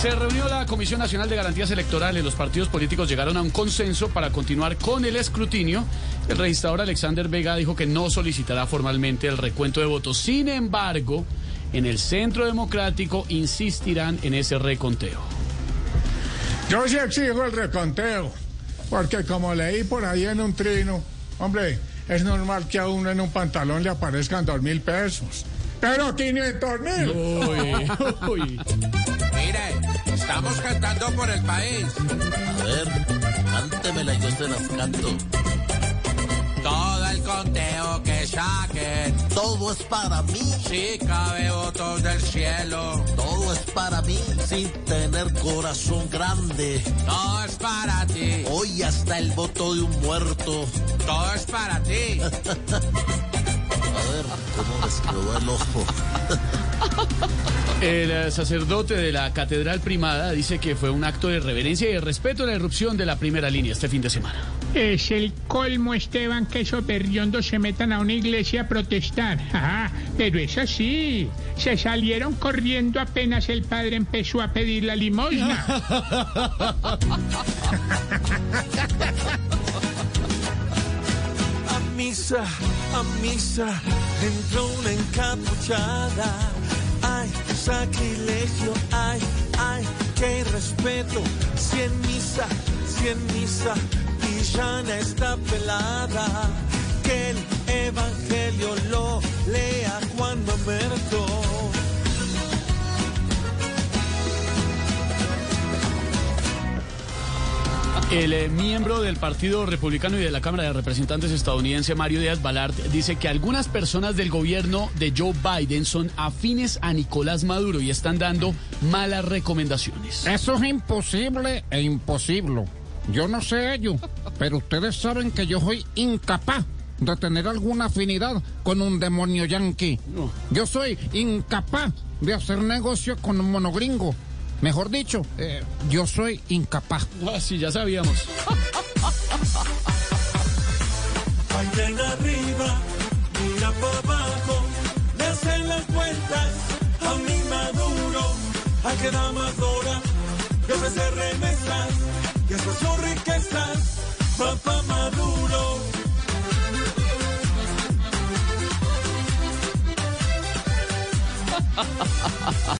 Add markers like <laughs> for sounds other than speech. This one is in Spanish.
Se reunió la Comisión Nacional de Garantías Electorales. Los partidos políticos llegaron a un consenso para continuar con el escrutinio. El registrador Alexander Vega dijo que no solicitará formalmente el recuento de votos. Sin embargo, en el Centro Democrático insistirán en ese reconteo. Yo sí exijo el reconteo, porque como leí por ahí en un trino, hombre, es normal que a uno en un pantalón le aparezcan dos mil pesos. Pero 500 mil. Uy, <laughs> uy. Estamos cantando por el país. A ver, cántemela y yo se las canto. Todo el conteo que saquen. Todo es para mí, Si cabe votos del cielo. todo es para mí, sin tener corazón grande. Todo es para ti. Hoy hasta el voto de un muerto. Todo es para ti. <laughs> A ver, ¿cómo les quedó el ojo? <laughs> El eh, sacerdote de la Catedral Primada dice que fue un acto de reverencia y de respeto a la irrupción de la primera línea este fin de semana. Es el colmo, Esteban, que esos berriondos se metan a una iglesia a protestar. Ajá, pero es así. Se salieron corriendo apenas el padre empezó a pedir la limosna. <laughs> A misa, a misa, entró una encapuchada. Sacrilegio, ay, ay, qué respeto. Si en misa, si en misa, y está pelada. Que el evangelio lo lea Juan Mamerto. El eh, miembro del Partido Republicano y de la Cámara de Representantes estadounidense, Mario Díaz Balart, dice que algunas personas del gobierno de Joe Biden son afines a Nicolás Maduro y están dando malas recomendaciones. Eso es imposible e imposible. Yo no sé ello, pero ustedes saben que yo soy incapaz de tener alguna afinidad con un demonio yanqui. No. Yo soy incapaz de hacer negocio con un monogringo. Mejor dicho, eh, yo soy incapaz. Ah, sí, ya sabíamos. Vayan arriba, mira para abajo, le hacen las cuentas a mi Maduro, a que da más hora, de ofrecer remesas, y eso son riquezas, papá Maduro.